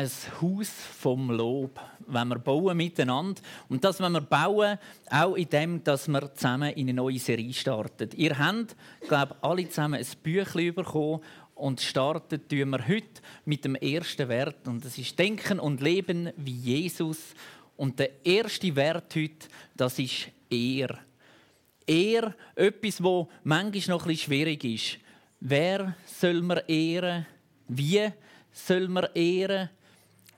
ein Haus vom Lob, wenn wir bauen miteinander. Und das wenn wir bauen, auch in dem, dass wir zusammen in eine neue Serie starten. Ihr habt, glaube ich, alle zusammen ein Büchlein bekommen und starten tun wir heute mit dem ersten Wert. Und das ist Denken und Leben wie Jesus. Und der erste Wert heute, das ist Ehr. Ehr, etwas, wo manchmal noch ein schwierig ist. Wer soll man ehren? Wie soll man ehren?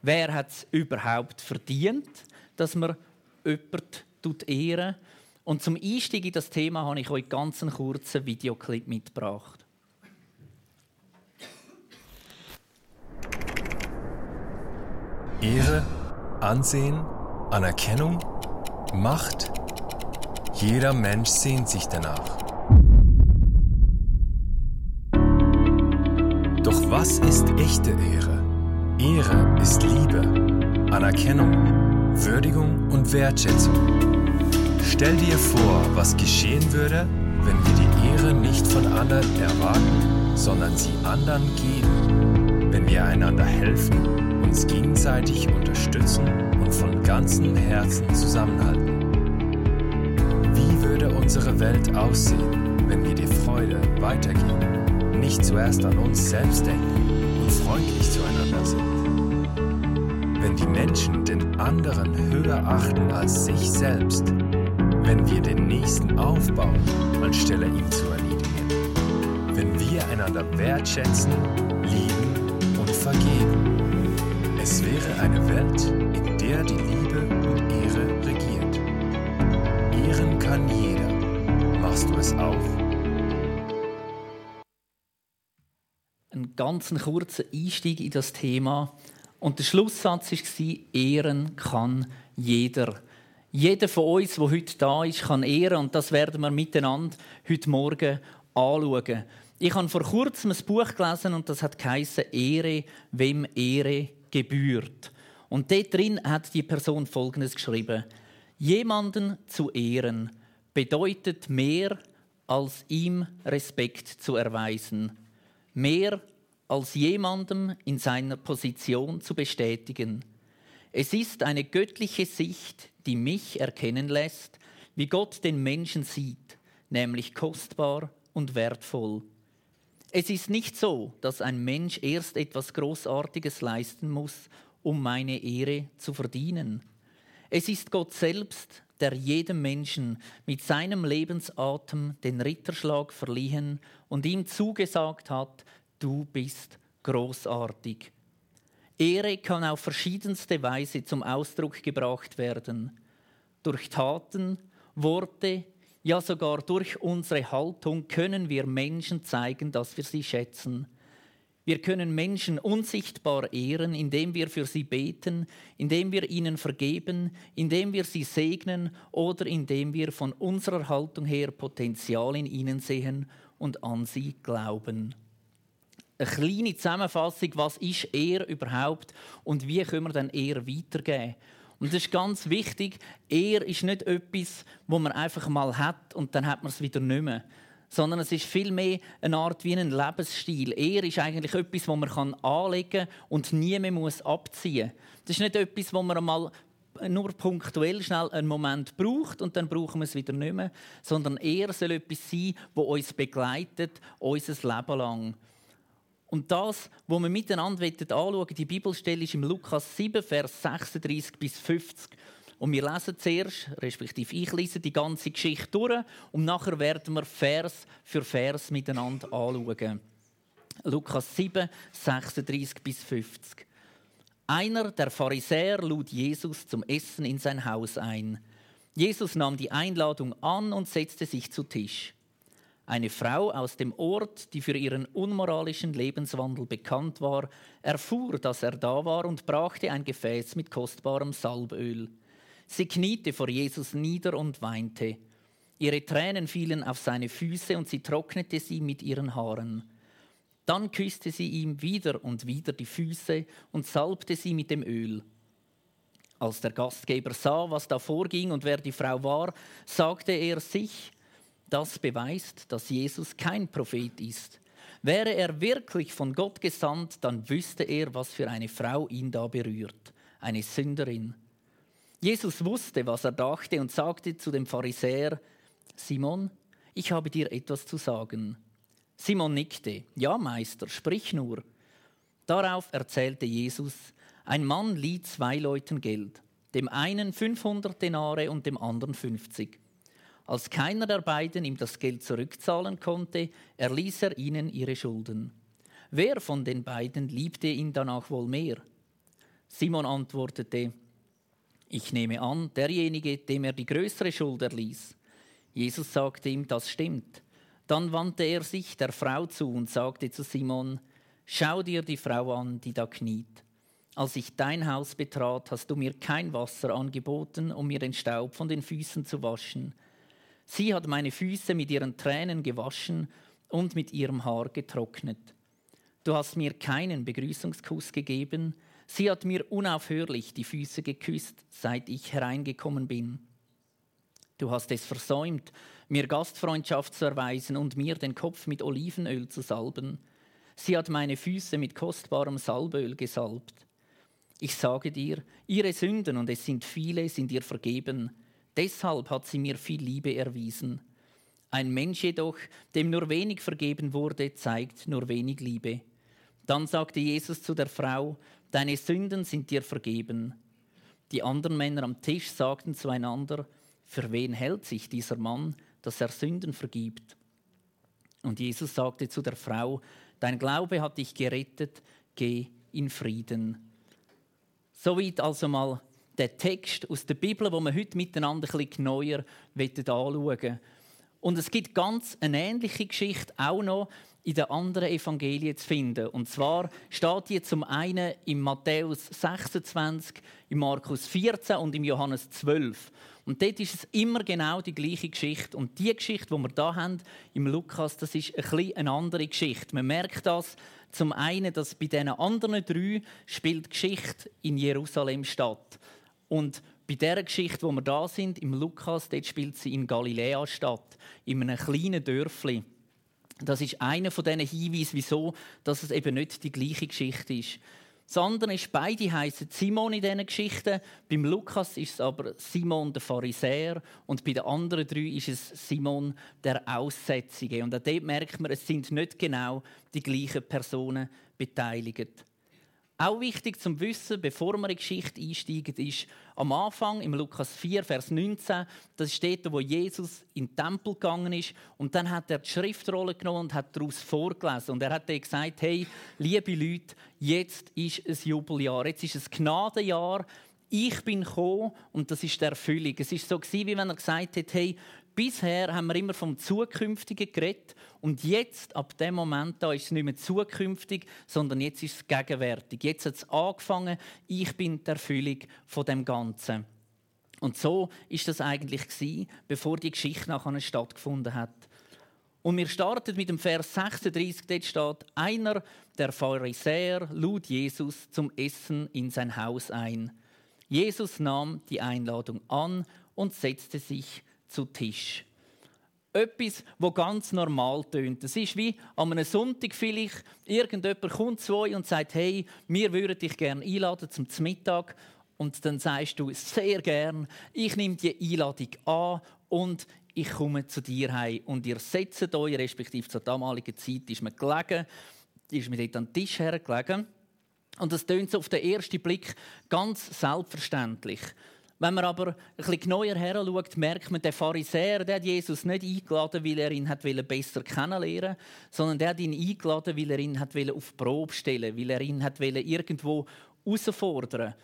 Wer hat es überhaupt verdient, dass man jemanden ehren Und zum Einstieg in das Thema habe ich euch ganz einen kurzen Videoclip mitgebracht. Ehre, Ansehen, Anerkennung, Macht. Jeder Mensch sehnt sich danach. Doch was ist echte Ehre? Ehre ist Liebe, Anerkennung, Würdigung und Wertschätzung. Stell dir vor, was geschehen würde, wenn wir die Ehre nicht von anderen erwarten, sondern sie anderen geben. Wenn wir einander helfen, uns gegenseitig unterstützen und von ganzem Herzen zusammenhalten. Wie würde unsere Welt aussehen, wenn wir die Freude weitergeben, nicht zuerst an uns selbst denken freundlich zueinander sind? wenn die Menschen den anderen höher achten als sich selbst, wenn wir den Nächsten aufbauen, anstelle ihn zu erniedrigen, wenn wir einander wertschätzen, lieben und vergeben. Es wäre eine Welt, Ganz kurzer Einstieg in das Thema und der Schlusssatz war, ehren kann jeder. Jeder von uns, der heute da ist, kann ehren. Und das werden wir miteinander heute Morgen anschauen. Ich habe vor kurzem ein Buch gelesen und das hat geheißen Ehre, wem Ehre gebührt. Und dort drin hat die Person Folgendes geschrieben: Jemanden zu ehren bedeutet mehr, als ihm Respekt zu erweisen, mehr als jemandem in seiner Position zu bestätigen. Es ist eine göttliche Sicht, die mich erkennen lässt, wie Gott den Menschen sieht, nämlich kostbar und wertvoll. Es ist nicht so, dass ein Mensch erst etwas Großartiges leisten muss, um meine Ehre zu verdienen. Es ist Gott selbst, der jedem Menschen mit seinem Lebensatem den Ritterschlag verliehen und ihm zugesagt hat, du bist großartig. Ehre kann auf verschiedenste Weise zum Ausdruck gebracht werden. Durch Taten, Worte, ja sogar durch unsere Haltung können wir Menschen zeigen, dass wir sie schätzen. Wir können Menschen unsichtbar ehren, indem wir für sie beten, indem wir ihnen vergeben, indem wir sie segnen oder indem wir von unserer Haltung her Potenzial in ihnen sehen und an sie glauben eine kleine Zusammenfassung, was ist er überhaupt und wie können wir dann eher weitergeben. Und das ist ganz wichtig. Er ist nicht etwas, wo man einfach mal hat und dann hat man es wieder nicht mehr. Sondern es ist vielmehr eine Art wie ein Lebensstil. Er ist eigentlich etwas, das man anlegen kann und nie mehr muss abziehen muss. Das ist nicht etwas, wo man mal nur punktuell schnell einen Moment braucht und dann brauchen wir es wieder nicht mehr. Sondern er soll etwas sein, das uns begleitet, unser Leben lang. Und das, was wir miteinander anschauen die Bibelstelle ist im Lukas 7, Vers 36 bis 50. Und wir lesen zuerst, respektive ich lese die ganze Geschichte durch und nachher werden wir Vers für Vers miteinander anschauen. Lukas 7, 36 bis 50. Einer der Pharisäer lud Jesus zum Essen in sein Haus ein. Jesus nahm die Einladung an und setzte sich zu Tisch. Eine Frau aus dem Ort, die für ihren unmoralischen Lebenswandel bekannt war, erfuhr, dass er da war und brachte ein Gefäß mit kostbarem Salböl. Sie kniete vor Jesus nieder und weinte. Ihre Tränen fielen auf seine Füße und sie trocknete sie mit ihren Haaren. Dann küsste sie ihm wieder und wieder die Füße und salbte sie mit dem Öl. Als der Gastgeber sah, was da vorging und wer die Frau war, sagte er sich, das beweist, dass Jesus kein Prophet ist. Wäre er wirklich von Gott gesandt, dann wüsste er, was für eine Frau ihn da berührt, eine Sünderin. Jesus wusste, was er dachte und sagte zu dem Pharisäer, Simon, ich habe dir etwas zu sagen. Simon nickte, ja Meister, sprich nur. Darauf erzählte Jesus, ein Mann lieh zwei Leuten Geld, dem einen 500 Denare und dem anderen 50. Als keiner der beiden ihm das Geld zurückzahlen konnte, erließ er ihnen ihre Schulden. Wer von den beiden liebte ihn danach wohl mehr? Simon antwortete, ich nehme an, derjenige, dem er die größere Schuld erließ. Jesus sagte ihm, das stimmt. Dann wandte er sich der Frau zu und sagte zu Simon, Schau dir die Frau an, die da kniet. Als ich dein Haus betrat, hast du mir kein Wasser angeboten, um mir den Staub von den Füßen zu waschen. Sie hat meine Füße mit ihren Tränen gewaschen und mit ihrem Haar getrocknet. Du hast mir keinen Begrüßungskuss gegeben, sie hat mir unaufhörlich die Füße geküsst, seit ich hereingekommen bin. Du hast es versäumt, mir Gastfreundschaft zu erweisen und mir den Kopf mit Olivenöl zu salben. Sie hat meine Füße mit kostbarem Salböl gesalbt. Ich sage dir, ihre Sünden, und es sind viele, sind ihr vergeben. Deshalb hat sie mir viel Liebe erwiesen. Ein Mensch jedoch, dem nur wenig vergeben wurde, zeigt nur wenig Liebe. Dann sagte Jesus zu der Frau, Deine Sünden sind dir vergeben. Die anderen Männer am Tisch sagten zueinander, für wen hält sich dieser Mann, dass er Sünden vergibt? Und Jesus sagte zu der Frau, dein Glaube hat dich gerettet, geh in Frieden. Soweit also mal der Text aus der Bibel, wo wir heute miteinander ein bisschen neuer anschauen Und es gibt ganz eine ähnliche Geschichte auch noch in den anderen Evangelien zu finden. Und zwar steht hier zum einen im Matthäus 26, im Markus 14 und im Johannes 12. Und dort ist es immer genau die gleiche Geschichte. Und die Geschichte, die wir da haben im Lukas, das ist ein bisschen eine andere Geschichte. Man merkt das zum einen, dass bei diesen anderen drei spielt Geschichte in Jerusalem statt. Und bei der Geschichte, wo wir da sind, im Lukas, dort spielt sie in Galiläa statt, in einem kleinen Dörfli. Das ist einer von diesen Hinweisen, wieso dass es eben nicht die gleiche Geschichte ist. Das andere ist, beide heißen Simon in diesen Geschichten. Beim Lukas ist es aber Simon der Pharisäer und bei den anderen drei ist es Simon der Aussätzige. Und auch dort merkt man, es sind nicht genau die gleichen Personen beteiligt. Auch wichtig zum Wissen, bevor wir in die Geschichte einsteigen, ist am Anfang im Lukas 4, Vers 19, das steht, wo Jesus in den Tempel gegangen ist. Und dann hat er die Schriftrolle genommen und hat daraus vorgelesen. Und er hat gesagt, hey, liebe Leute, jetzt ist ein Jubeljahr, jetzt ist ein Gnadenjahr, ich bin gekommen und das ist die Erfüllung. Es ist so wie wenn er gesagt hat, hey, bisher haben wir immer vom Zukünftigen geredet und jetzt, ab dem Moment da, ist es nicht mehr zukünftig, sondern jetzt ist es gegenwärtig. Jetzt hat es angefangen, ich bin die Erfüllung von dem Ganzen. Und so ist das eigentlich gewesen, bevor die Geschichte nachher stattgefunden hat. Und wir starten mit dem Vers 36, dort steht, einer der Pharisäer lud Jesus zum Essen in sein Haus ein. Jesus nahm die Einladung an und setzte sich zu Tisch. Etwas, wo ganz normal tönt. Es ist wie an einem Sonntag vielleicht, irgendjemand kommt zu euch und sagt, hey, wir würden dich gerne einladen zum Mittag. Und dann sagst du, sehr gern, ich nehme die Einladung an und ich komme zu dir heim. Und ihr setzt euch, respektive zur damaligen Zeit ist man gelegen, ist man dort an den Tisch hergelegen. Und das tönt so auf den ersten Blick ganz selbstverständlich. Wenn man aber ein bisschen genauer her schaut, merkt man, der Pharisäer der hat Jesus nicht eingeladen, weil er ihn hat besser kennenlernen sondern der hat ihn eingeladen, weil er ihn hat auf Probe stellen weil er ihn hat irgendwo herausfordern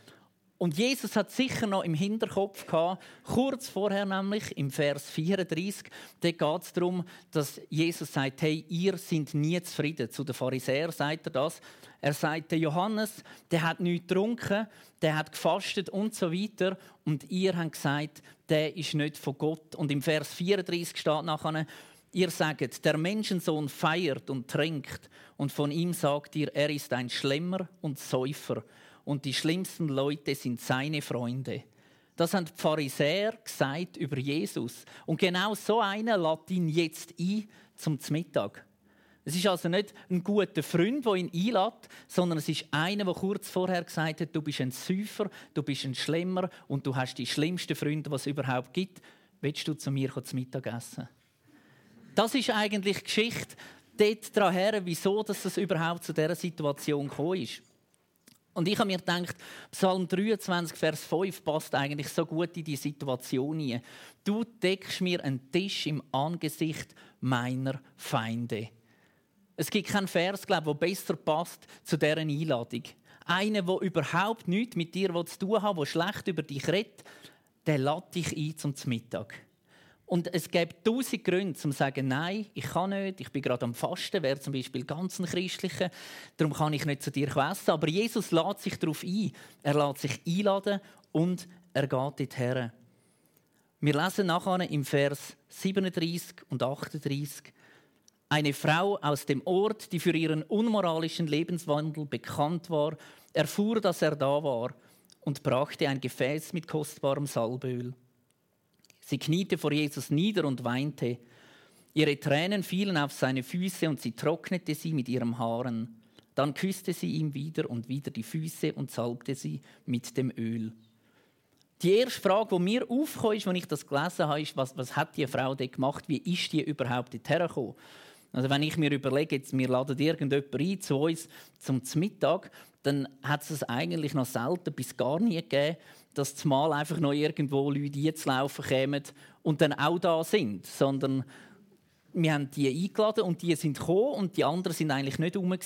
und Jesus hat sicher noch im Hinterkopf gehabt, kurz vorher nämlich im Vers 34, da geht es darum, dass Jesus sagt, hey, ihr seid nie zufrieden. Zu den Pharisäern sagt er das. Er sagt, der Johannes, der hat nichts getrunken, der hat gefastet und so weiter. Und ihr habt gesagt, der ist nicht von Gott. Und im Vers 34 steht nachher, ihr sagt, der Menschensohn feiert und trinkt. Und von ihm sagt ihr, er ist ein Schlemmer und Säufer und die schlimmsten Leute sind seine Freunde. Das haben die Pharisäer gesagt über Jesus. Und genau so einer lädt ihn jetzt ein zum Mittag. Es ist also nicht ein guter Freund, der ihn einlädt, sondern es ist einer, der kurz vorher gesagt hat, du bist ein Säufer, du bist ein Schlemmer und du hast die schlimmsten Freunde, die es überhaupt gibt. Willst du zu mir zu Mittag essen? Das ist eigentlich die Geschichte dort daran, wieso dass es überhaupt zu dieser Situation gekommen ist. Und ich habe mir gedacht, Psalm 23, Vers 5 passt eigentlich so gut in die Situation hinein. Du deckst mir einen Tisch im Angesicht meiner Feinde. Es gibt keinen Vers, glaube der besser passt zu dieser Einladung. Einer, der überhaupt nichts mit dir zu tun hat, der schlecht über dich redet, der lädt dich ein zum Mittag. Und es gibt tausend Gründe, um zu sagen, nein, ich kann nicht, ich bin gerade am Fasten, wäre zum Beispiel ganz ein Christlicher, darum kann ich nicht zu dir essen. Aber Jesus lädt sich darauf ein. Er lädt sich einladen und er geht dorthin. Wir lesen nachher im Vers 37 und 38. Eine Frau aus dem Ort, die für ihren unmoralischen Lebenswandel bekannt war, erfuhr, dass er da war und brachte ein Gefäß mit kostbarem Salböl. Sie kniete vor Jesus nieder und weinte. Ihre Tränen fielen auf seine Füße und sie trocknete sie mit ihrem Haaren. Dann küsste sie ihm wieder und wieder die Füße und salbte sie mit dem Öl. Die erste Frage, die mir aufkam, als ich das gelesen habe, ist, was, was hat die Frau dort gemacht? Wie ist die überhaupt dorthin gekommen? Also wenn ich mir überlege, jetzt, wir laden irgendjemanden ein zu uns zum Mittag, dann hat es eigentlich noch selten bis gar nie gegeben, dass zumal einfach noch irgendwo Leute einzulaufen kommen und dann auch da sind, sondern wir haben die eingeladen und die sind gekommen und die anderen sind eigentlich nicht herum.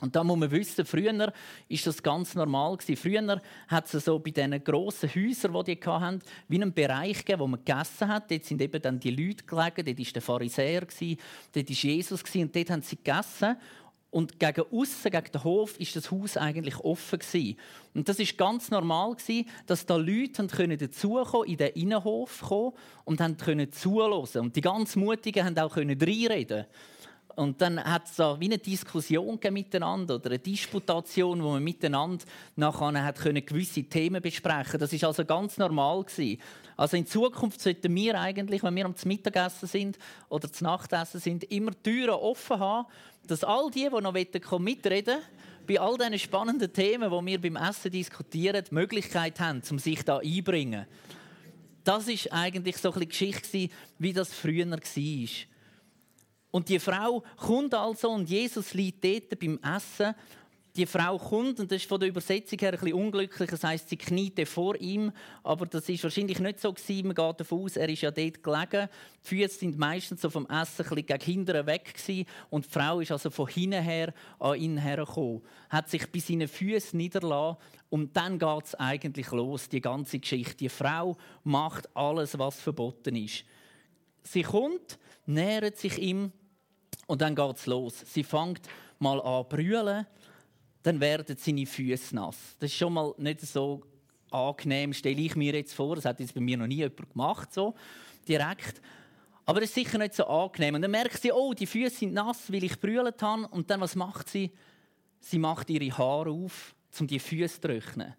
Und da muss man wissen, früher war das ganz normal. Früher hat es so bei diesen grossen Häusern, die die hatten, wie einen Bereich gegeben, wo man gegessen hat. Dort sind eben dann die Leute gelegen, dort war der Pharisäer, dort war Jesus und dort haben sie gegessen. Und gegen außen, gegen den Hof, ist das Haus eigentlich offen. Und das ist ganz normal dass da Leute können dazukommen, in den Innenhof kommen und haben können zuhören. Und die ganz Mutigen haben auch können reinreden. Und dann hat es da wie eine Diskussion miteinander oder eine Disputation, wo man miteinander nachher hat können gewisse Themen besprechen. Das ist also ganz normal gewesen. Also in Zukunft sollten wir eigentlich, wenn wir am Mittagessen sind oder zum Nachtessen sind, immer Türen offen haben, dass all die, die noch mitreden wollen, bei all diesen spannenden Themen, die wir beim Essen diskutieren, die Möglichkeit haben, um sich da einzubringen. Das ist eigentlich so eine Geschichte, wie das früher war. Und die Frau kommt also und Jesus liegt dort beim Essen die Frau kommt, und das ist von der Übersetzung her ein bisschen unglücklich, das heisst, sie kniete vor ihm, aber das ist wahrscheinlich nicht so gewesen. Man geht davon aus, er ist ja dort gelegen. Die Füße sind meistens so vom Essen ein bisschen gegen hinten weg gewesen, und die Frau ist also von hinten her an ihn hergekommen, hat sich bei seinen Füßen niederlassen und dann geht es eigentlich los, die ganze Geschichte. Die Frau macht alles, was verboten ist. Sie kommt, nähert sich ihm und dann geht es los. Sie fängt mal an brüllen dann werden seine Füße nass. Das ist schon mal nicht so angenehm, stelle ich mir jetzt vor. Das hat jetzt bei mir noch nie jemand gemacht, so direkt. Aber es ist sicher nicht so angenehm. Und dann merkt sie, oh, die Füße sind nass, weil ich brüllt habe. Und dann, was macht sie? Sie macht ihre Haare auf, um die Füße zu trocknen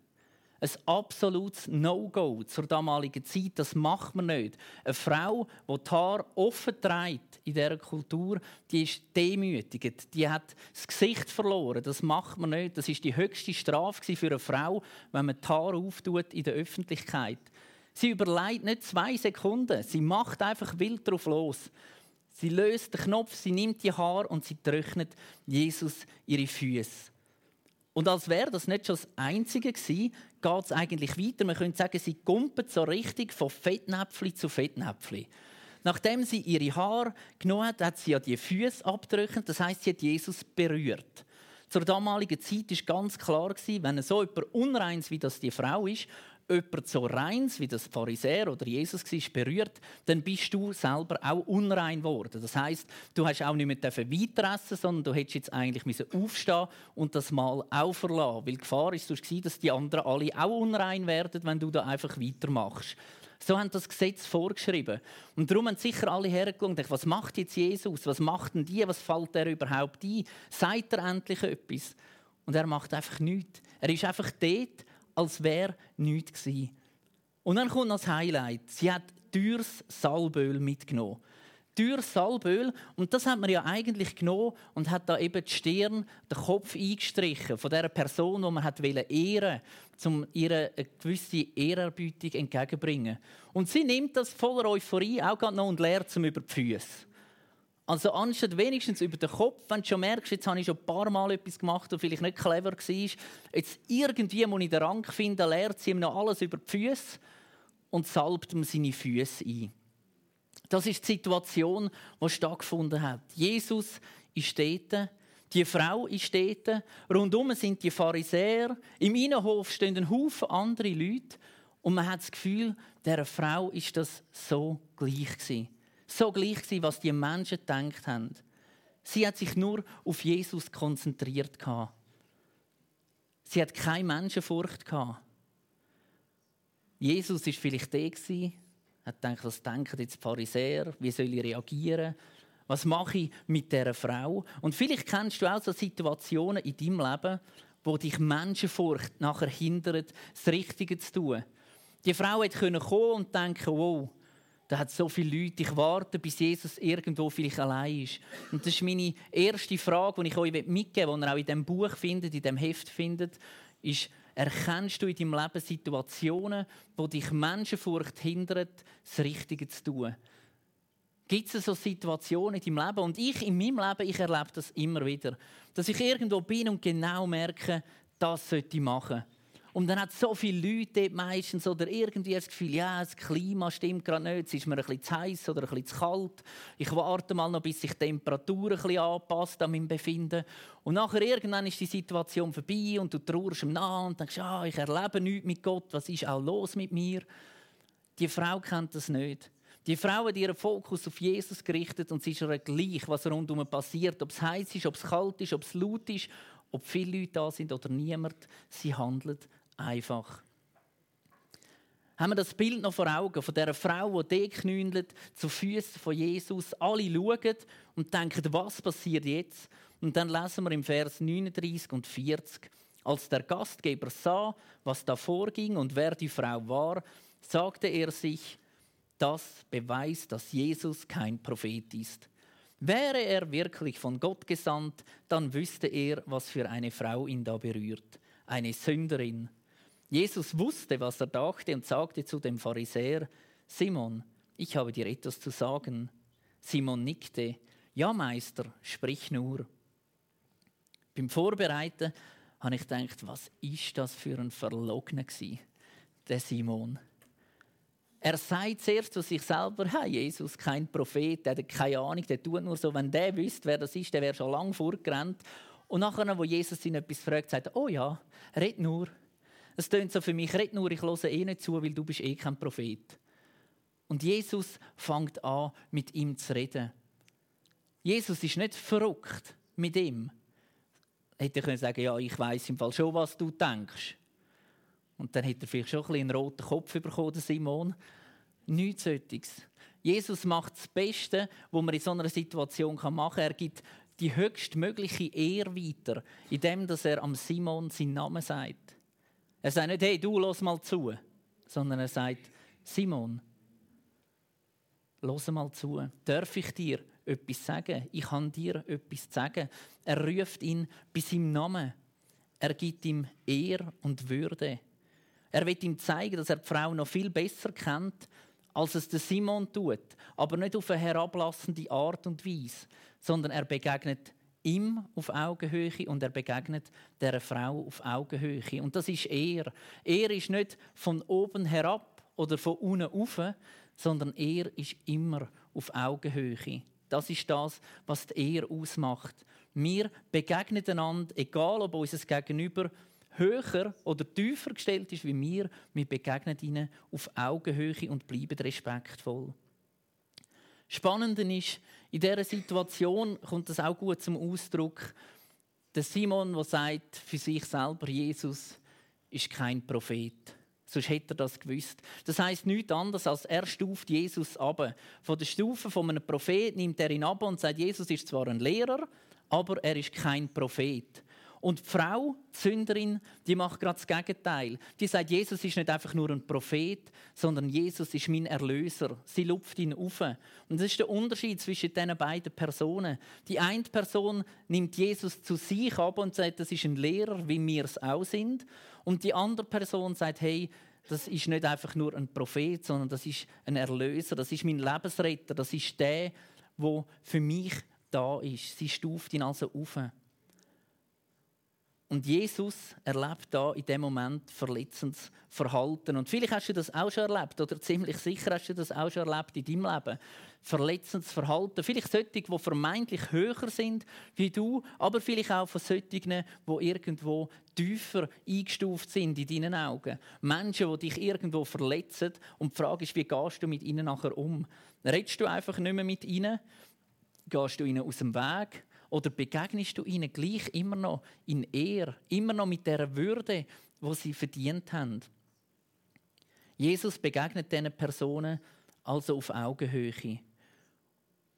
ein absolutes No-Go zur damaligen Zeit. Das macht man nicht. Eine Frau, die die Haare offen trägt in dieser Kultur, die ist demütigend. Die hat das Gesicht verloren. Das macht man nicht. Das ist die höchste Strafe für eine Frau, wenn man die Haare auftut in der Öffentlichkeit. Sie überlegt nicht zwei Sekunden. Sie macht einfach wild drauf los. Sie löst den Knopf, sie nimmt die Haare und sie trocknet Jesus ihre Füße. Und als wäre das nicht schon das Einzige gewesen, geht es eigentlich weiter. Man könnte sagen, sie kumpelt so richtig von Fettnäpfli zu Fettnäpfli. Nachdem sie ihre Haare genommen hat, hat sie ja die Füße abdrücken. Das heißt, sie hat Jesus berührt. Zur damaligen Zeit war ganz klar, wenn so jemand unreins wie das die Frau ist jemand so reins, wie das Pharisäer oder Jesus war, berührt, dann bist du selber auch unrein geworden. Das heißt, du hast auch nicht mehr weiter essen, sondern du hättest jetzt eigentlich aufstehen und das Mal auch verlassen. Weil die Gefahr ist dass die anderen alle auch unrein werden, wenn du da einfach weitermachst. So haben das Gesetz vorgeschrieben. Und darum haben sicher alle hergeschaut was macht jetzt Jesus? Was macht denn die? Was fällt er überhaupt ein? Sagt er endlich etwas? Und er macht einfach nichts. Er ist einfach dort als wäre nichts gewesen. Und dann kommt das Highlight. Sie hat teures Salböl mitgenommen. teures Salböl. Und das hat man ja eigentlich genommen und hat da eben die Stirn, den Kopf eingestrichen von der Person, die man hat ehren um ihr eine gewisse Ehrerbietung entgegenzubringen. Und sie nimmt das voller Euphorie auch noch und lehrt zum über die Füße. Also anstatt wenigstens über den Kopf, wenn du schon merkst, jetzt habe ich schon ein paar Mal etwas gemacht, das vielleicht nicht clever war, jetzt irgendwie muss ich den Rang finden, lehrt sie ihm noch alles über die Füße und salbt ihm seine Füße ein. Das ist die Situation, die stattgefunden hat. Jesus ist dort, die Frau ist dort, rundum sind die Pharisäer, im Innenhof stehen ein Haufen andere Leute und man hat das Gefühl, dieser Frau ist das so gleich gewesen so gleich gewesen, was die Menschen gedacht haben. Sie hat sich nur auf Jesus konzentriert. Sie hat keine Menschenfurcht. Jesus war vielleicht der, hat gedacht, was denken jetzt die Pharisäer, wie soll ich reagieren, was mache ich mit dieser Frau? Und vielleicht kennst du auch so Situationen in deinem Leben, wo dich Menschenfurcht nachher hindert, das Richtige zu tun. Die Frau hätte kommen und denken, wow, da hat so viele Leute. Ich warte, bis Jesus irgendwo vielleicht allein ist. Und das ist meine erste Frage, die ich euch mitgeben will, die ihr auch in diesem Buch findet, in diesem Heft findet, ist, erkennst du in deinem Leben Situationen, wo dich Menschenfurcht hindert, das Richtige zu tun? Gibt es so Situationen in deinem Leben? Und ich in meinem Leben, ich erlebe das immer wieder. Dass ich irgendwo bin und genau merke, das sollte ich machen. Und dann hat so viele Leute dort meistens oder irgendwie das Gefühl, ja, das Klima stimmt gerade nicht, es ist mir ein bisschen zu heiß oder ein bisschen zu kalt. Ich warte mal noch, bis sich die Temperatur ein bisschen anpasst an meinem Befinden. Und nachher irgendwann ist die Situation vorbei und du trauerst ihm nach und denkst, ah, ich erlebe nichts mit Gott, was ist auch los mit mir? Die Frau kennt das nicht. Die Frau hat ihren Fokus auf Jesus gerichtet und sie ist ihr gleich, was rundum passiert. Ob es heiß ist, ob es kalt ist, ob es laut ist, ob viele Leute da sind oder niemand. Sie handelt einfach. Haben wir das Bild noch vor Augen von dieser Frau, die deknündelt zu Füßen von Jesus. Alle schauen und denken, was passiert jetzt? Und dann lesen wir im Vers 39 und 40. Als der Gastgeber sah, was da vorging und wer die Frau war, sagte er sich, das beweist, dass Jesus kein Prophet ist. Wäre er wirklich von Gott gesandt, dann wüsste er, was für eine Frau ihn da berührt. Eine Sünderin. Jesus wusste, was er dachte und sagte zu dem Pharisäer, Simon, ich habe dir etwas zu sagen. Simon nickte, ja Meister, sprich nur. Beim Vorbereiten habe ich gedacht, was ist das für ein Verlogener der Simon. Er sagt zuerst zu sich selber, hey, Jesus, kein Prophet, der hat keine Ahnung, der tut nur so, wenn der wüsste, wer das ist, der wäre schon lange vorgerannt. Und nachher, wo Jesus ihn etwas fragt, sagt er, oh ja, red nur. Es tönt so für mich, red nur, ich höre eh nicht zu, weil du bist eh kein Prophet. Und Jesus fängt an, mit ihm zu reden. Jesus ist nicht verrückt mit ihm. Hätte er können sagen, ja, ich weiß im Fall schon, was du denkst. Und dann hätte er vielleicht schon ein bisschen einen roten Kopf bekommen, Simon. Nichts solches. Jesus macht das Beste, was man in so einer Situation machen kann. Er gibt die höchstmögliche Ehre weiter, indem er am Simon seinen Namen sagt. Er sagt nicht, hey, du, los mal zu, sondern er sagt, Simon, los mal zu. Darf ich dir etwas sagen? Ich kann dir etwas sagen. Er ruft ihn bei seinem Namen. Er gibt ihm Ehr und Würde. Er will ihm zeigen, dass er die Frau noch viel besser kennt, als es der Simon tut. Aber nicht auf eine herablassende Art und Weise, sondern er begegnet ihm auf Augenhöhe und er begegnet der Frau auf Augenhöhe. Und das ist er. Er ist nicht von oben herab oder von unten auf, sondern er ist immer auf Augenhöhe. Das ist das, was die Ehe ausmacht. Wir begegnen einander, egal ob unser Gegenüber höher oder tiefer gestellt ist wie wir, wir begegnen ihnen auf Augenhöhe und bleiben respektvoll. Spannende ist, in dieser Situation kommt das auch gut zum Ausdruck. Der Simon, der sagt für sich selber, Jesus ist kein Prophet. Sonst hätte er das gewusst. Das heißt nichts anderes als er stuft Jesus ab. Von der Stufe von einem Prophet nimmt er ihn ab und sagt, Jesus ist zwar ein Lehrer, aber er ist kein Prophet. Und die Frau, die Sünderin, die macht gerade das Gegenteil. Die sagt, Jesus ist nicht einfach nur ein Prophet, sondern Jesus ist mein Erlöser. Sie lupft ihn auf. Und das ist der Unterschied zwischen diesen beiden Personen. Die eine Person nimmt Jesus zu sich ab und sagt, das ist ein Lehrer, wie wir es auch sind. Und die andere Person sagt, hey, das ist nicht einfach nur ein Prophet, sondern das ist ein Erlöser, das ist mein Lebensretter, das ist der, der für mich da ist. Sie stuft ihn also auf. Und Jesus erlebt da in dem Moment verletzendes Verhalten. Und vielleicht hast du das auch schon erlebt, oder ziemlich sicher hast du das auch schon erlebt in deinem Leben. Verletzendes Verhalten. Vielleicht solche, die vermeintlich höher sind wie du, aber vielleicht auch von solchen, die irgendwo tiefer eingestuft sind in deinen Augen. Menschen, die dich irgendwo verletzen. Und die Frage ist, wie gehst du mit ihnen nachher um? Redest du einfach nicht mehr mit ihnen? Gehst du ihnen aus dem Weg? Oder begegnest du ihnen gleich immer noch in Ehr, immer noch mit der Würde, wo sie verdient haben? Jesus begegnet diesen Personen also auf Augenhöhe.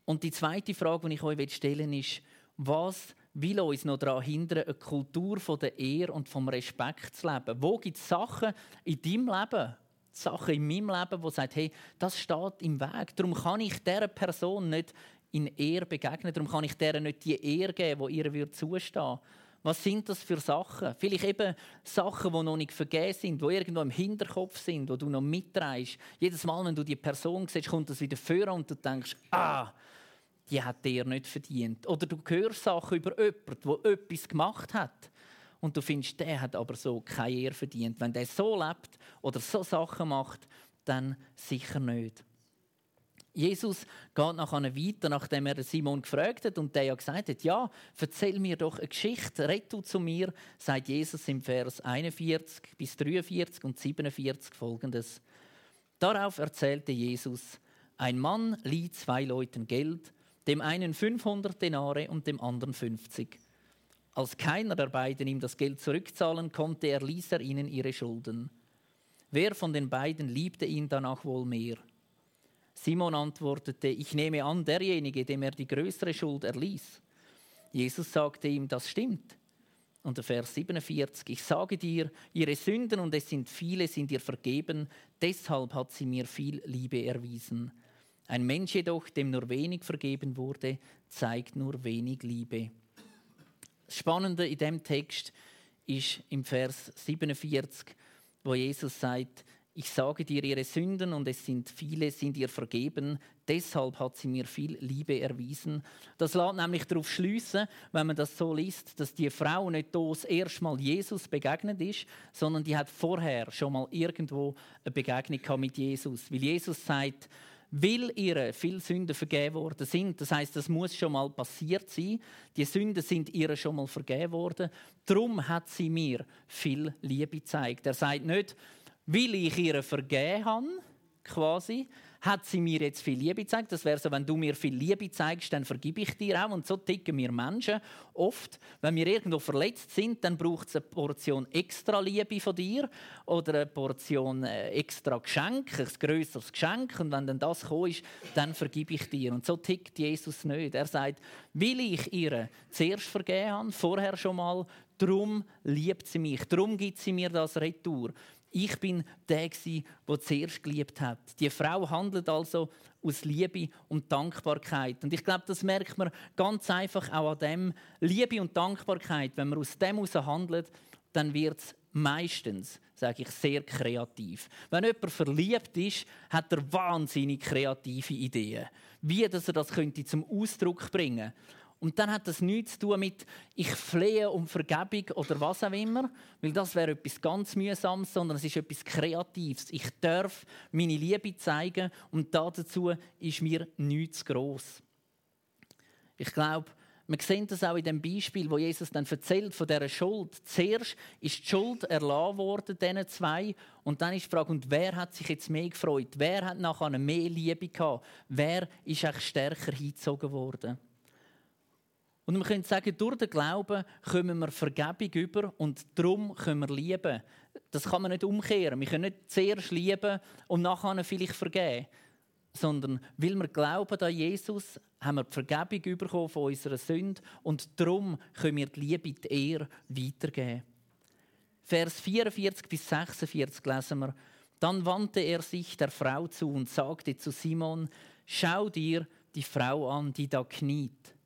Und die zweite Frage, die ich euch stellen will, ist, was will uns noch daran hindern, eine Kultur der Ehre und vom Respekt zu leben? Wo gibt es Sachen in deinem Leben, Sachen in meinem Leben, wo sagt, hey, das steht im Weg. Darum kann ich dieser Person nicht in Ehre begegnen. Darum kann ich der nicht die Ehre geben, die ihr zustehen würde. Was sind das für Sachen? Vielleicht eben Sachen, die noch nicht vergeben sind, die irgendwo im Hinterkopf sind, die du noch mitträgst. Jedes Mal, wenn du die Person siehst, kommt das wieder vor und du denkst, ah, die hat der nicht verdient. Oder du hörst Sachen über jemanden, der etwas gemacht hat. Und du findest, der hat aber so keine Ehre verdient. Wenn der so lebt oder so Sachen macht, dann sicher nicht. Jesus geht nachher weiter, nachdem er Simon gefragt hat und der ja gesagt hat, ja, erzähl mir doch eine Geschichte, red du zu mir, sagt Jesus im Vers 41 bis 43 und 47 folgendes. Darauf erzählte Jesus, ein Mann lieh zwei Leuten Geld, dem einen 500 Denare und dem anderen 50. Als keiner der beiden ihm das Geld zurückzahlen konnte, erließ er ihnen ihre Schulden. Wer von den beiden liebte ihn danach wohl mehr? Simon antwortete, ich nehme an, derjenige, dem er die größere Schuld erließ. Jesus sagte ihm, das stimmt. Und der Vers 47, ich sage dir, ihre Sünden, und es sind viele, sind ihr vergeben, deshalb hat sie mir viel Liebe erwiesen. Ein Mensch jedoch, dem nur wenig vergeben wurde, zeigt nur wenig Liebe. Das Spannende in dem Text ist im Vers 47, wo Jesus sagt, ich sage dir ihre Sünden und es sind viele, sind ihr vergeben. Deshalb hat sie mir viel Liebe erwiesen. Das lässt nämlich darauf schließen, wenn man das so liest, dass die Frau nicht das erste Mal Jesus begegnet ist, sondern die hat vorher schon mal irgendwo eine Begegnung mit Jesus. Weil Jesus sagt, will ihr viele Sünden vergeben worden sind. Das heißt, das muss schon mal passiert sein. Die Sünden sind ihr schon mal vergeben worden. Darum hat sie mir viel Liebe gezeigt. Er sagt nicht, weil ich ihr vergeben habe, quasi, hat sie mir jetzt viel Liebe gezeigt. Das wäre so, wenn du mir viel Liebe zeigst, dann vergib ich dir auch. Und so ticken wir Menschen oft. Wenn wir irgendwo verletzt sind, dann braucht es eine Portion extra Liebe von dir oder eine Portion äh, extra Geschenk, ein größeres Geschenk. Und wenn dann das ist, dann vergib ich dir. Und so tickt Jesus nicht. Er sagt, will ich ihr zuerst vergeben habe, vorher schon mal, darum liebt sie mich, darum gibt sie mir das Retour. Ich bin der, der zuerst geliebt hat. Die Frau handelt also aus Liebe und Dankbarkeit. Und ich glaube, das merkt man ganz einfach auch an dem. Liebe und Dankbarkeit, wenn man aus dem heraus handelt, dann wird es meistens, sage ich, sehr kreativ. Wenn jemand verliebt ist, hat er wahnsinnig kreative Ideen, wie dass er das könnte zum Ausdruck bringen könnte. Und dann hat das nichts zu tun mit, ich flehe um Vergebung oder was auch immer, weil das wäre etwas ganz mühsames, sondern es ist etwas Kreatives. Ich darf meine Liebe zeigen und dazu ist mir nichts groß. Ich glaube, wir sehen das auch in dem Beispiel, wo Jesus dann erzählt von dieser Schuld. Zuerst ist die Schuld erlassen worden, diesen zwei. Und dann ist die Frage, und wer hat sich jetzt mehr gefreut? Wer hat nachher mehr Liebe gehabt? Wer ist eigentlich stärker hingezogen worden? Und wir können sagen, durch den Glauben kommen wir Vergebung über und darum können wir lieben. Das kann man nicht umkehren. Wir können nicht zuerst lieben und nachher vielleicht vergeben. sondern weil wir glauben an Jesus, haben wir die Vergebung bekommen von unserer Sünde und darum können wir die Liebe, die Ehre weitergeben. Vers 44 bis 46 lesen wir. Dann wandte er sich der Frau zu und sagte zu Simon: Schau dir die Frau an, die da kniet.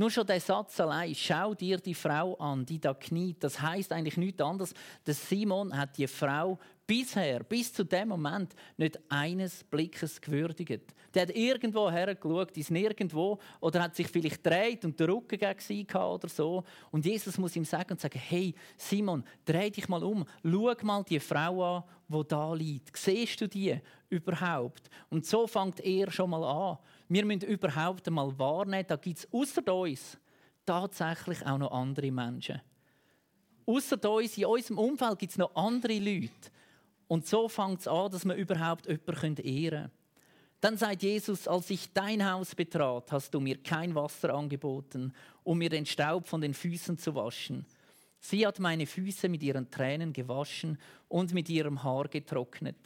Nur schon der Satz allein, schau dir die Frau an, die da kniet, das heißt eigentlich nichts anderes. Der Simon hat die Frau bisher, bis zu dem Moment, nicht eines Blickes gewürdigt. Der hat irgendwo hergeschaut, ist nirgendwo oder hat sich vielleicht dreht und der Rücken gegen oder so. Und Jesus muss ihm sagen und sagen: Hey, Simon, dreh dich mal um, schau mal die Frau an, wo da liegt. Siehst du die überhaupt? Und so fängt er schon mal an. Wir müssen überhaupt einmal wahrnehmen, da gibt es außer uns tatsächlich auch noch andere Menschen. Außer uns, in unserem Umfeld gibt es noch andere Leute. Und so fängt es an, dass wir überhaupt jemanden ehren können. Dann sagt Jesus, als ich dein Haus betrat, hast du mir kein Wasser angeboten, um mir den Staub von den Füßen zu waschen. Sie hat meine Füße mit ihren Tränen gewaschen und mit ihrem Haar getrocknet.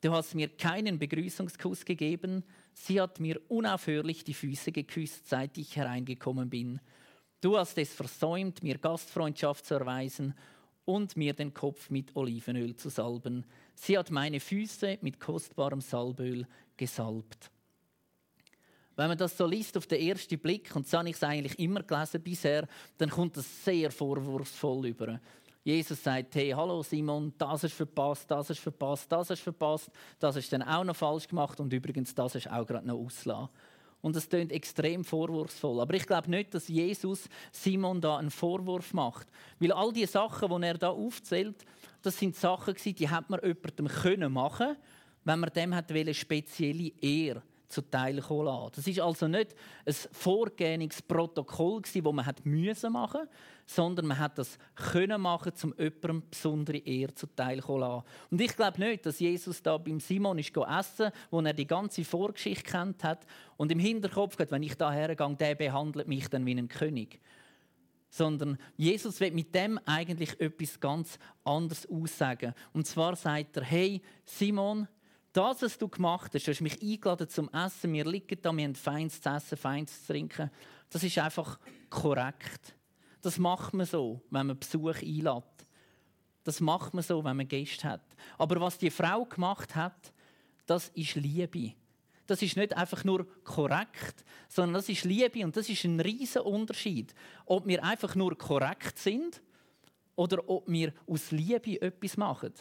Du hast mir keinen Begrüßungskuss gegeben. Sie hat mir unaufhörlich die Füße geküsst, seit ich hereingekommen bin. Du hast es versäumt, mir Gastfreundschaft zu erweisen und mir den Kopf mit Olivenöl zu salben. Sie hat meine Füße mit kostbarem Salböl gesalbt. Wenn man das so liest auf den ersten Blick, und so habe ich es eigentlich immer gelesen bisher, dann kommt das sehr vorwurfsvoll über. Jesus sagt, hey, hallo Simon, das ist verpasst, das ist verpasst, das ist verpasst, das ist dann auch noch falsch gemacht und übrigens, das ist auch gerade noch auslassen. Und das klingt extrem vorwurfsvoll. Aber ich glaube nicht, dass Jesus Simon da einen Vorwurf macht. Weil all die Sachen, die er da aufzählt, das sind Sachen, die hat man jemandem können machen wenn man dem hat spezielle Ehre zuteil kommen lassen. Das ist also nicht ein vorgehendes Protokoll, das man machen musste, sondern man hat das können machen, um jemandem besondere Ehre zuteil zu lassen. Und ich glaube nicht, dass Jesus da beim Simon ist essen, wo er die ganze Vorgeschichte kennt hat und im Hinterkopf hat, wenn ich da hergehe, der behandelt mich dann wie ein König sondern Jesus will mit dem eigentlich etwas ganz anderes aussagen. Und zwar sagt er: Hey, Simon, das, was du gemacht hast, du hast mich eingeladen zum Essen, wir liegen da, wir haben feines zu essen, feines zu trinken, das ist einfach korrekt. Das macht man so, wenn man Besuch einlädt. Das macht man so, wenn man Gäste hat. Aber was die Frau gemacht hat, das ist Liebe. Das ist nicht einfach nur korrekt, sondern das ist Liebe und das ist ein riesiger Unterschied. Ob wir einfach nur korrekt sind oder ob wir aus Liebe etwas machen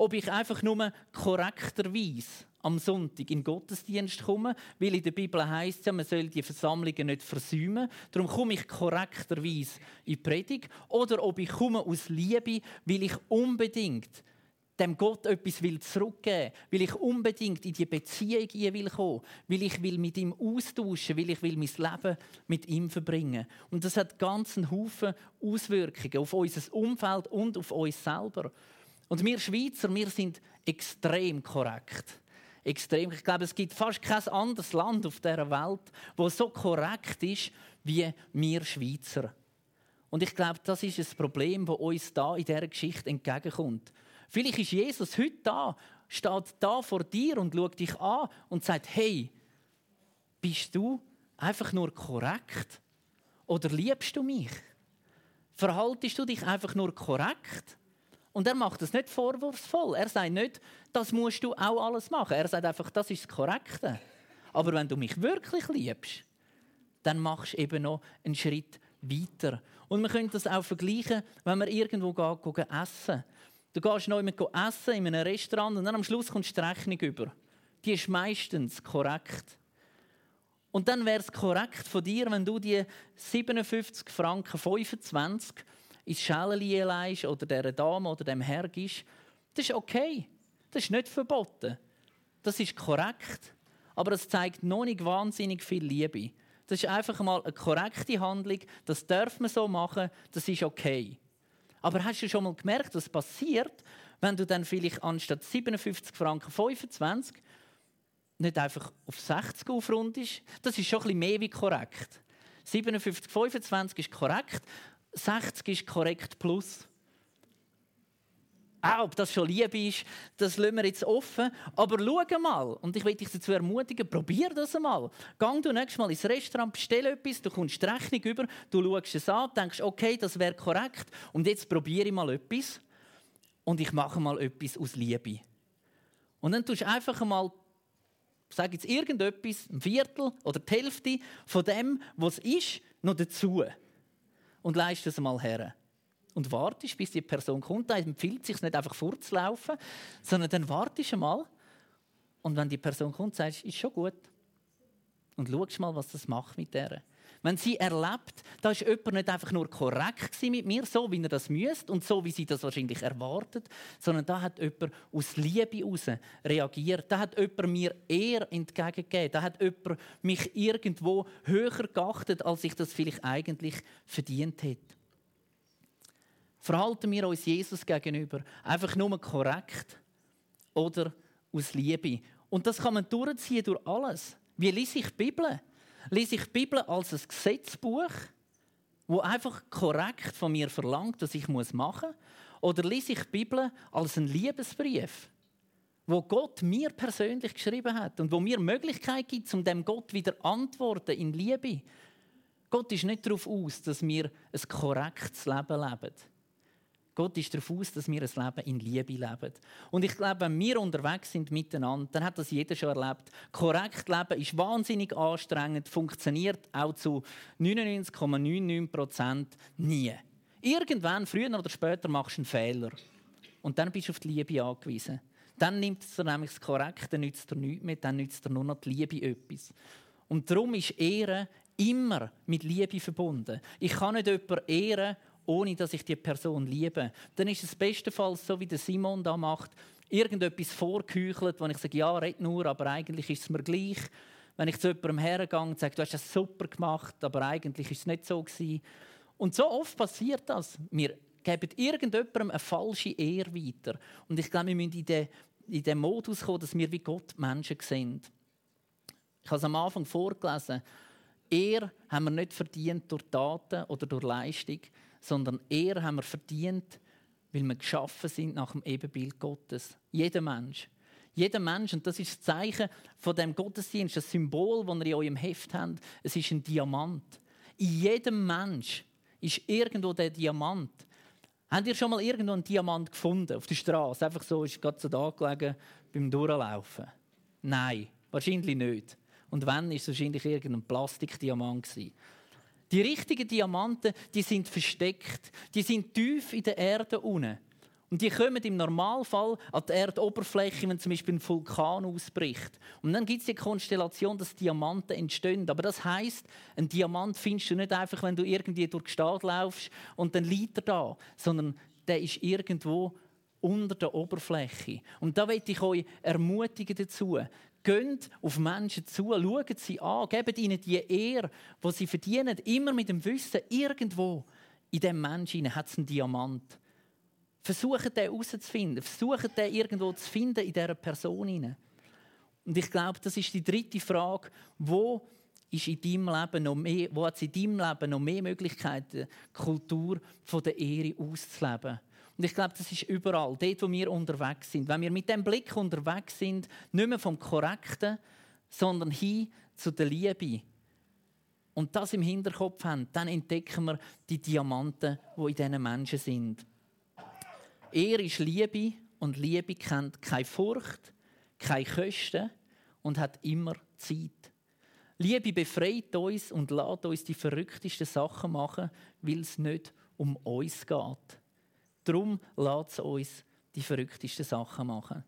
ob ich einfach nur korrekterweise am Sonntag in den Gottesdienst komme, weil in der Bibel heißt ja, man soll die Versammlungen nicht versäumen. Darum komme ich korrekterweise in die Predigt. Oder ob ich komme aus Liebe, weil ich unbedingt dem Gott etwas will zurückgeben, weil ich unbedingt in die Beziehung will kommen, weil ich will mit ihm austauschen, weil ich will mein Leben mit ihm verbringen. Und das hat ganz einen Haufen Auswirkungen auf unser Umfeld und auf uns selber. Und wir Schweizer, wir sind extrem korrekt. Extrem. Ich glaube, es gibt fast kein anderes Land auf dieser Welt, wo so korrekt ist wie wir Schweizer. Und ich glaube, das ist ein Problem, das uns da in dieser Geschichte entgegenkommt. Vielleicht ist Jesus heute da, steht da vor dir und schaut dich an und sagt: Hey, bist du einfach nur korrekt? Oder liebst du mich? Verhaltest du dich einfach nur korrekt? Und er macht das nicht vorwurfsvoll. Er sagt nicht, das musst du auch alles machen. Er sagt einfach, das ist das Korrekte. Aber wenn du mich wirklich liebst, dann machst du eben noch einen Schritt weiter. Und man könnte das auch vergleichen, wenn man irgendwo geht, essen. Du gehst noch jemand essen in einem Restaurant und dann am Schluss kommst du die Rechnung über. Die ist meistens korrekt. Und dann wäre es korrekt von dir, wenn du die 57 Franken 25 ins Schäleli leist oder der Dame oder dem Herr gibst, das ist okay. Das ist nicht verboten. Das ist korrekt. Aber es zeigt noch nicht wahnsinnig viel Liebe. Das ist einfach mal eine korrekte Handlung. Das darf man so machen. Das ist okay. Aber hast du schon mal gemerkt, was passiert, wenn du dann vielleicht anstatt 57 Franken 25 nicht einfach auf 60 aufrundest? Das ist schon ein bisschen mehr wie korrekt. 57, 25 ist korrekt, 60 ist korrekt plus. auch ob das schon Liebe ist, das lassen wir jetzt offen. Aber schau mal, und ich will dich dazu ermutigen, probier das einmal. Gang du nächstes Mal ins Restaurant, bestell etwas, du kommst die Rechnung über, du schaust es an, denkst, okay, das wäre korrekt, und jetzt probiere ich mal etwas und ich mache mal etwas aus Liebe. Und dann tust du einfach mal, sag jetzt irgendetwas, ein Viertel oder die Hälfte von dem, was ist, noch dazu. Und leist es mal her und wartest, bis die Person kommt. Dann empfiehlt es sich nicht einfach vorzulaufen, sondern dann wartest du mal. Und wenn die Person kommt, sagst du, ist schon gut. Und schaust mal, was das macht mit der. Wenn sie erlebt, da ist jemand nicht einfach nur korrekt mit mir, so wie er das müsste und so wie sie das wahrscheinlich erwartet, sondern da hat jemand aus Liebe heraus reagiert. Da hat jemand mir eher entgegengegeben. Da hat jemand mich irgendwo höher geachtet, als ich das vielleicht eigentlich verdient hätte. Verhalten wir uns Jesus gegenüber einfach nur korrekt oder aus Liebe? Und das kann man durchziehen durch alles. Wie lese ich die Bibel? Lese ich die Bibel als ein Gesetzbuch, wo einfach korrekt von mir verlangt, was ich machen muss? Oder lese ich die Bibel als einen Liebesbrief, wo Gott mir persönlich geschrieben hat und wo mir Möglichkeit gibt, um dem Gott wieder antworten in Liebe? Gott ist nicht darauf aus, dass wir ein korrektes Leben leben. Gott ist darauf aus, dass wir ein Leben in Liebe leben. Und ich glaube, wenn wir unterwegs sind miteinander, dann hat das jeder schon erlebt. Korrekt leben ist wahnsinnig anstrengend, funktioniert auch zu 99,99 Prozent nie. Irgendwann, früher oder später, machst du einen Fehler. Und dann bist du auf die Liebe angewiesen. Dann nimmt es dir nämlich das Korrekte, nützt dir nichts mehr, dann nützt dir nur noch die Liebe etwas. Und darum ist Ehre immer mit Liebe verbunden. Ich kann nicht jemanden ehren ohne dass ich die Person liebe, dann ist es bestenfalls so, wie der Simon da macht, irgendetwas vorgeküchelt, wo ich sage, ja, red nur, aber eigentlich ist es mir gleich. Wenn ich zu jemandem hergehe und sage, du hast das super gemacht, aber eigentlich ist es nicht so gewesen. Und so oft passiert das. Wir geben irgendjemandem eine falsche Ehre weiter. Und ich glaube, wir müssen in den, in den Modus kommen, dass wir wie Gott Menschen sind. Ich habe es am Anfang vorgelesen. Ehre haben wir nicht verdient durch Taten oder durch Leistung, sondern eher haben wir verdient, weil wir geschaffen sind nach dem Ebenbild Gottes. Jeder Mensch. Jeder Mensch, und das ist das Zeichen von dem Gottesdienst, das Symbol, das ihr in eurem Heft habt, es ist ein Diamant. In jedem Mensch ist irgendwo der Diamant. Habt ihr schon mal irgendwo einen Diamant gefunden auf der Straße? Einfach so, ist gerade so da gelegen beim Durchlaufen? Nein, wahrscheinlich nicht. Und wenn, ist es wahrscheinlich irgendein Plastikdiamant gewesen. Die richtigen Diamanten, die sind versteckt. Die sind tief in der Erde unten. Und die kommen im Normalfall an die Erdoberfläche, wenn zum Beispiel ein Vulkan ausbricht. Und dann gibt es die Konstellation, dass Diamanten entstehen. Aber das heißt, ein Diamant findest du nicht einfach, wenn du irgendwie durch die Stadt laufst und dann liegt er da, sondern der ist irgendwo unter der Oberfläche. Und da möchte ich euch ermutigen dazu. Geht auf Menschen zu, schaut sie an, gebt ihnen die Ehre, die sie verdienen, immer mit dem Wissen, irgendwo in diesem Menschen hat es einen Diamant. Versucht den herauszufinden, versucht den irgendwo zu finden in dieser Person. Und ich glaube, das ist die dritte Frage, wo ist in deinem Leben noch mehr, wo hat es in deinem Leben noch mehr Möglichkeiten, die Kultur der Ehre auszuleben? Und ich glaube, das ist überall, dort, wo wir unterwegs sind. Wenn wir mit dem Blick unterwegs sind, nicht mehr vom Korrekten, sondern hin zu der Liebe. Und das im Hinterkopf haben, dann entdecken wir die Diamanten, die in diesen Menschen sind. Er ist Liebe und Liebe kennt keine Furcht, keine Kosten und hat immer Zeit. Liebe befreit uns und lässt uns die verrücktesten Sachen machen, weil es nicht um uns geht. Darum lässt es uns die verrücktesten Sachen machen.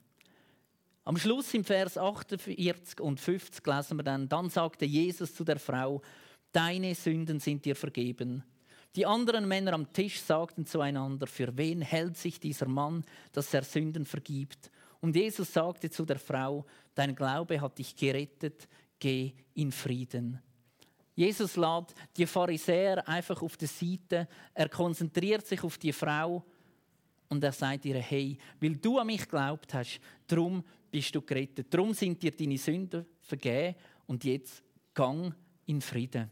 Am Schluss im Vers 48 und 50 lesen wir dann, dann sagte Jesus zu der Frau, deine Sünden sind dir vergeben. Die anderen Männer am Tisch sagten zueinander, für wen hält sich dieser Mann, dass er Sünden vergibt? Und Jesus sagte zu der Frau, dein Glaube hat dich gerettet, geh in Frieden. Jesus lädt die Pharisäer einfach auf die Seite, er konzentriert sich auf die Frau und er sagt ihr, hey, weil du an mich geglaubt hast, darum bist du gerettet. Darum sind dir deine Sünden vergeben und jetzt gang in Frieden.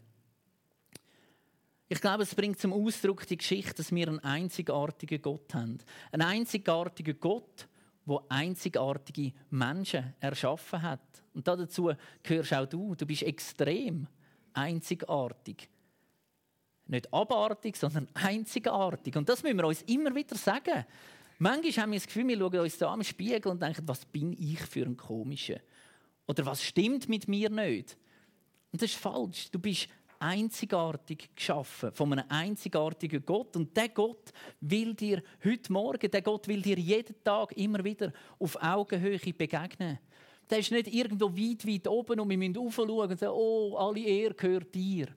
Ich glaube, es bringt zum Ausdruck die Geschichte, dass wir einen einzigartigen Gott haben. Einen einzigartigen Gott, der einzigartige Menschen erschaffen hat. Und dazu gehörst auch du. Du bist extrem einzigartig. Nicht abartig, sondern einzigartig. Und das müssen wir uns immer wieder sagen. Manchmal haben wir das Gefühl, wir schauen uns da am Spiegel und denken, was bin ich für ein Komischer? Oder was stimmt mit mir nicht? Und das ist falsch. Du bist einzigartig geschaffen, von einem einzigartigen Gott. Und der Gott will dir heute Morgen, der Gott will dir jeden Tag immer wieder auf Augenhöhe begegnen. Der ist nicht irgendwo weit, weit oben und wir müssen aufschauen und sagen, oh, alle Ehre gehört dir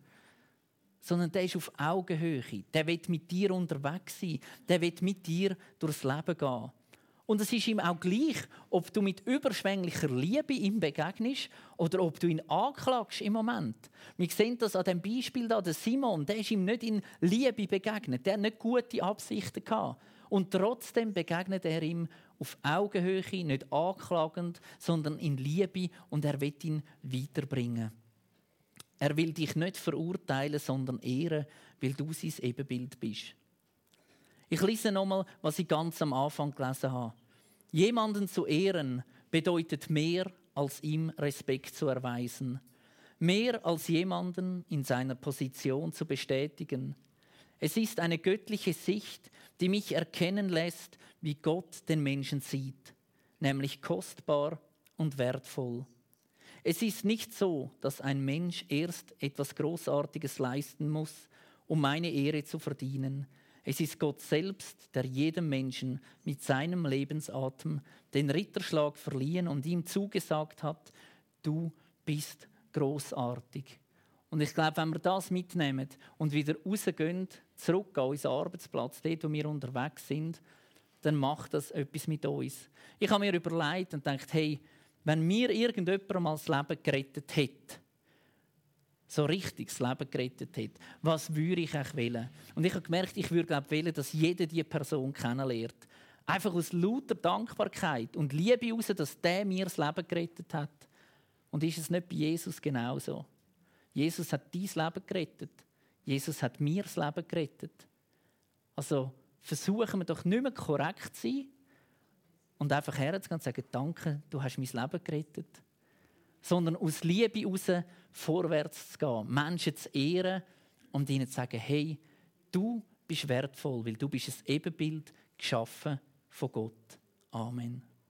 sondern der ist auf Augenhöhe. Der wird mit dir unterwegs sein. Der wird mit dir durchs Leben gehen. Und es ist ihm auch gleich, ob du mit überschwänglicher Liebe ihm begegnest oder ob du ihn anklagst im Moment. Wir sehen das an dem Beispiel da, der Simon, der ist ihm nicht in Liebe begegnet, der hat nicht gute Absichten gehabt. Und trotzdem begegnet er ihm auf Augenhöhe, nicht anklagend, sondern in Liebe und er wird ihn weiterbringen. Er will dich nicht verurteilen, sondern ehren, weil du sein Ebenbild bist. Ich lese nochmal, was ich ganz am Anfang gelesen habe. Jemanden zu ehren bedeutet mehr, als ihm Respekt zu erweisen. Mehr als jemanden in seiner Position zu bestätigen. Es ist eine göttliche Sicht, die mich erkennen lässt, wie Gott den Menschen sieht, nämlich kostbar und wertvoll. Es ist nicht so, dass ein Mensch erst etwas Großartiges leisten muss, um meine Ehre zu verdienen. Es ist Gott selbst, der jedem Menschen mit seinem Lebensatem den Ritterschlag verliehen und ihm zugesagt hat, du bist großartig. Und ich glaube, wenn wir das mitnehmen und wieder rausgehen, zurück an unseren Arbeitsplatz, dort, wo wir unterwegs sind, dann macht das etwas mit uns. Ich habe mir überlegt und gedacht, hey, wenn mir irgendjemand mal das Leben gerettet hätte, so richtig das Leben gerettet hätte, was würde ich eigentlich wählen? Und ich habe gemerkt, ich würde glaube wählen, dass jeder diese Person kennenlernt. Einfach aus lauter Dankbarkeit und Liebe heraus, dass der mir das Leben gerettet hat. Und ist es nicht bei Jesus genauso? Jesus hat dein Leben gerettet. Jesus hat mir das Leben gerettet. Also versuchen wir doch nicht mehr korrekt zu sein, und einfach herzugehen und sagen, danke, du hast mein Leben gerettet. Sondern aus Liebe heraus vorwärts zu gehen, Menschen zu ehren und ihnen zu sagen, hey, du bist wertvoll, weil du bist ein Ebenbild geschaffen von Gott. Amen.